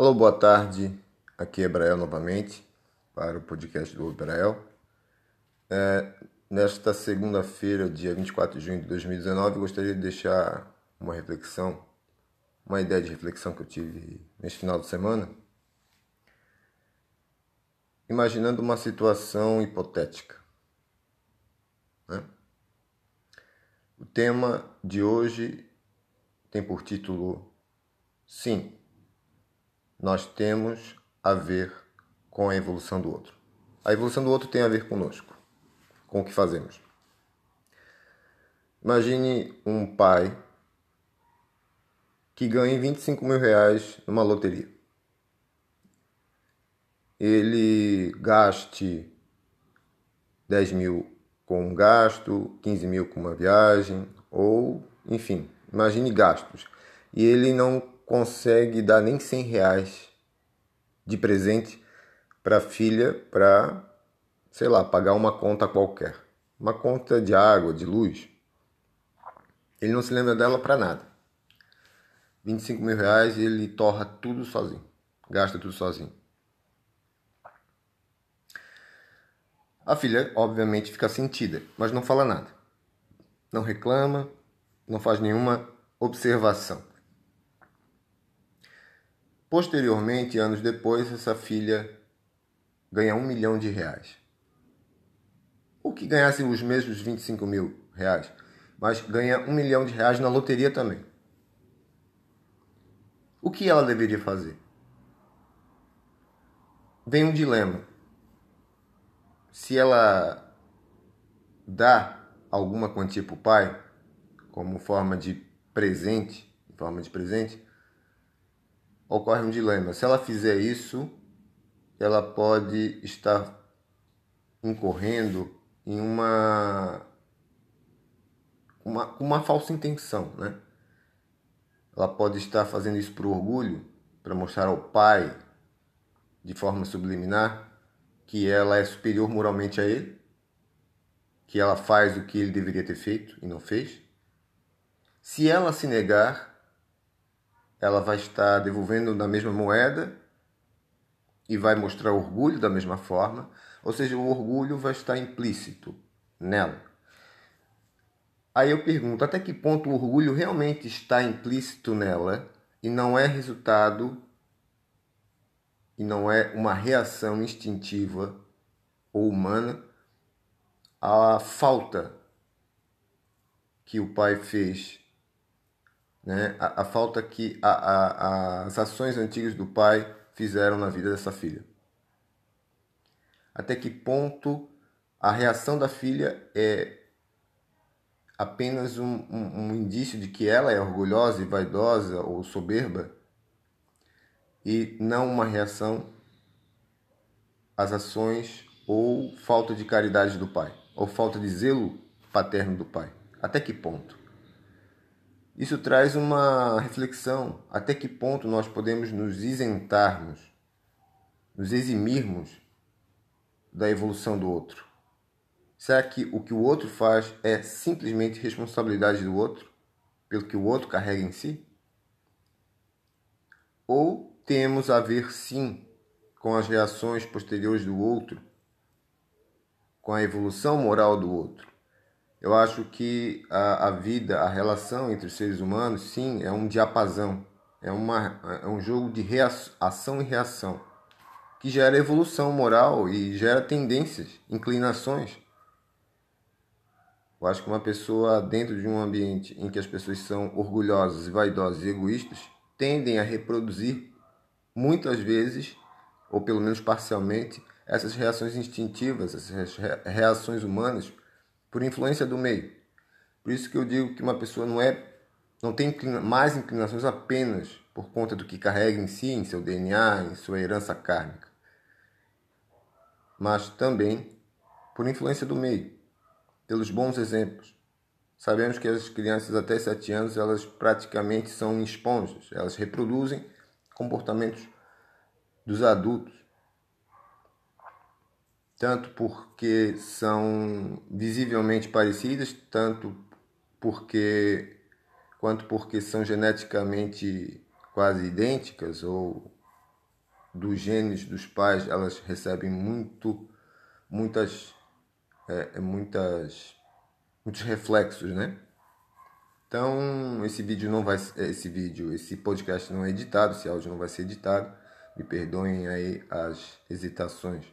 Alô, boa tarde. Aqui é Brael novamente para o podcast do Brael. É, nesta segunda-feira, dia 24 de junho de 2019, gostaria de deixar uma reflexão, uma ideia de reflexão que eu tive neste final de semana. Imaginando uma situação hipotética. Né? O tema de hoje tem por título Sim, nós temos a ver com a evolução do outro. A evolução do outro tem a ver conosco, com o que fazemos. Imagine um pai que ganhe 25 mil reais numa loteria. Ele gaste 10 mil com um gasto, 15 mil com uma viagem, ou enfim, imagine gastos. E ele não consegue dar nem 100 reais de presente para a filha para, sei lá, pagar uma conta qualquer. Uma conta de água, de luz. Ele não se lembra dela para nada. 25 mil reais ele torra tudo sozinho. Gasta tudo sozinho. A filha, obviamente, fica sentida, mas não fala nada. Não reclama, não faz nenhuma observação. Posteriormente, anos depois, essa filha ganha um milhão de reais. O que ganhasse os mesmos 25 mil reais, mas ganha um milhão de reais na loteria também. O que ela deveria fazer? Vem um dilema. Se ela dá alguma quantia para o pai, como forma de presente, forma de presente, ocorre um dilema. Se ela fizer isso, ela pode estar incorrendo em uma uma, uma falsa intenção, né? Ela pode estar fazendo isso por orgulho, para mostrar ao pai, de forma subliminar, que ela é superior moralmente a ele, que ela faz o que ele deveria ter feito e não fez. Se ela se negar, ela vai estar devolvendo na mesma moeda e vai mostrar orgulho da mesma forma, ou seja, o orgulho vai estar implícito nela. Aí eu pergunto, até que ponto o orgulho realmente está implícito nela e não é resultado e não é uma reação instintiva ou humana à falta que o pai fez né? a, a falta que a, a, as ações antigas do pai fizeram na vida dessa filha. Até que ponto a reação da filha é apenas um, um, um indício de que ela é orgulhosa e vaidosa ou soberba e não uma reação às ações ou falta de caridade do pai, ou falta de zelo paterno do pai. Até que ponto? Isso traz uma reflexão até que ponto nós podemos nos isentarmos, nos eximirmos da evolução do outro. Será que o que o outro faz é simplesmente responsabilidade do outro, pelo que o outro carrega em si? Ou temos a ver sim com as reações posteriores do outro, com a evolução moral do outro? Eu acho que a, a vida, a relação entre os seres humanos, sim, é um diapasão, é, uma, é um jogo de ação e reação, que gera evolução moral e gera tendências, inclinações. Eu acho que uma pessoa dentro de um ambiente em que as pessoas são orgulhosas, vaidosas e egoístas, tendem a reproduzir muitas vezes, ou pelo menos parcialmente, essas reações instintivas, essas reações humanas por influência do meio. Por isso que eu digo que uma pessoa não é não tem mais inclinações apenas por conta do que carrega em si, em seu DNA, em sua herança kármica, mas também por influência do meio, pelos bons exemplos. Sabemos que as crianças até 7 anos, elas praticamente são esponjas, elas reproduzem comportamentos dos adultos tanto porque são visivelmente parecidas, tanto porque quanto porque são geneticamente quase idênticas ou dos genes dos pais, elas recebem muito, muitas, é, é, muitas, muitos reflexos, né? Então, esse vídeo não vai, esse vídeo, esse podcast não é editado, esse áudio não vai ser editado. Me perdoem aí as hesitações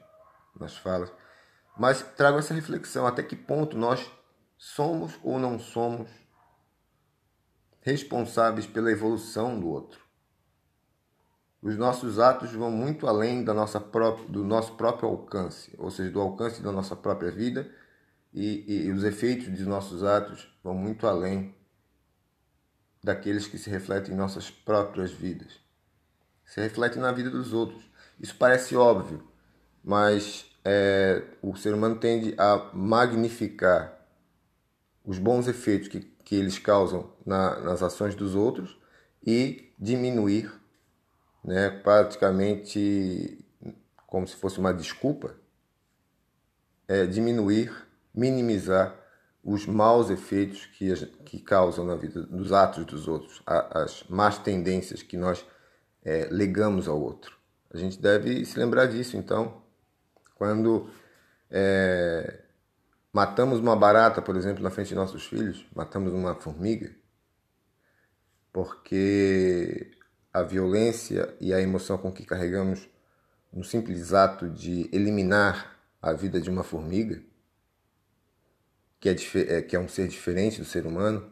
nas falas, mas trago essa reflexão até que ponto nós somos ou não somos responsáveis pela evolução do outro. Os nossos atos vão muito além da nossa própria, do nosso próprio alcance, ou seja, do alcance da nossa própria vida, e, e os efeitos de nossos atos vão muito além daqueles que se refletem em nossas próprias vidas. Se refletem na vida dos outros. Isso parece óbvio, mas é, o ser humano tende a magnificar os bons efeitos que, que eles causam na, nas ações dos outros e diminuir, né, praticamente como se fosse uma desculpa, é, diminuir, minimizar os maus efeitos que, que causam na vida dos atos dos outros, as más tendências que nós é, legamos ao outro. A gente deve se lembrar disso, então, quando é, matamos uma barata, por exemplo, na frente de nossos filhos, matamos uma formiga, porque a violência e a emoção com que carregamos no simples ato de eliminar a vida de uma formiga, que é, é, que é um ser diferente do ser humano,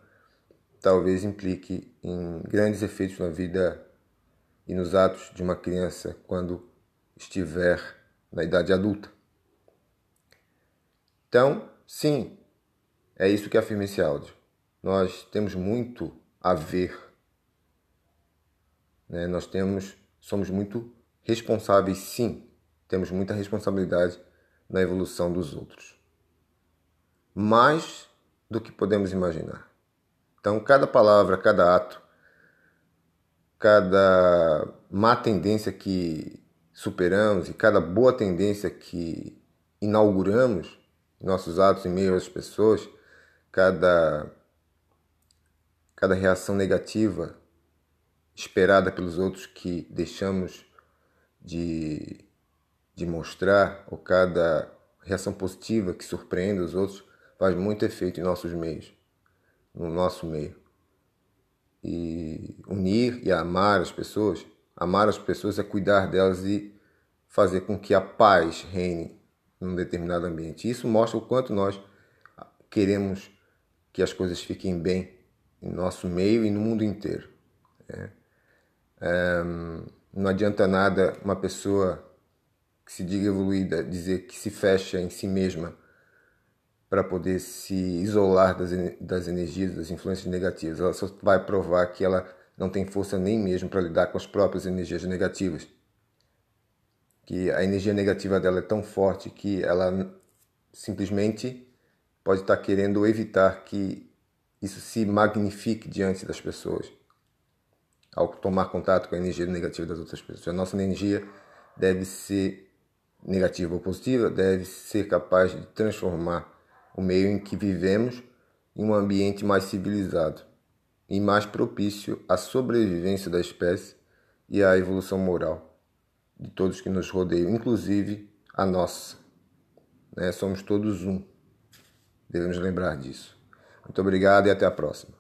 talvez implique em grandes efeitos na vida e nos atos de uma criança quando estiver na idade adulta. Então, sim, é isso que afirma esse áudio. Nós temos muito a ver. Né? Nós temos, somos muito responsáveis, sim. Temos muita responsabilidade na evolução dos outros. Mais do que podemos imaginar. Então, cada palavra, cada ato, cada má tendência que superamos e cada boa tendência que inauguramos nossos atos em meio às pessoas, cada, cada reação negativa esperada pelos outros que deixamos de, de mostrar, ou cada reação positiva que surpreende os outros, faz muito efeito em nossos meios, no nosso meio. E unir e amar as pessoas Amar as pessoas é cuidar delas e fazer com que a paz reine num determinado ambiente. Isso mostra o quanto nós queremos que as coisas fiquem bem em nosso meio e no mundo inteiro. É. É, não adianta nada uma pessoa que se diga evoluída dizer que se fecha em si mesma para poder se isolar das, das energias, das influências negativas. Ela só vai provar que ela não tem força nem mesmo para lidar com as próprias energias negativas. Que a energia negativa dela é tão forte que ela simplesmente pode estar querendo evitar que isso se magnifique diante das pessoas ao tomar contato com a energia negativa das outras pessoas. A nossa energia deve ser negativa ou positiva, deve ser capaz de transformar o meio em que vivemos em um ambiente mais civilizado e mais propício à sobrevivência da espécie e à evolução moral de todos que nos rodeiam, inclusive a nossa. Né? Somos todos um. Devemos lembrar disso. Muito obrigado e até a próxima.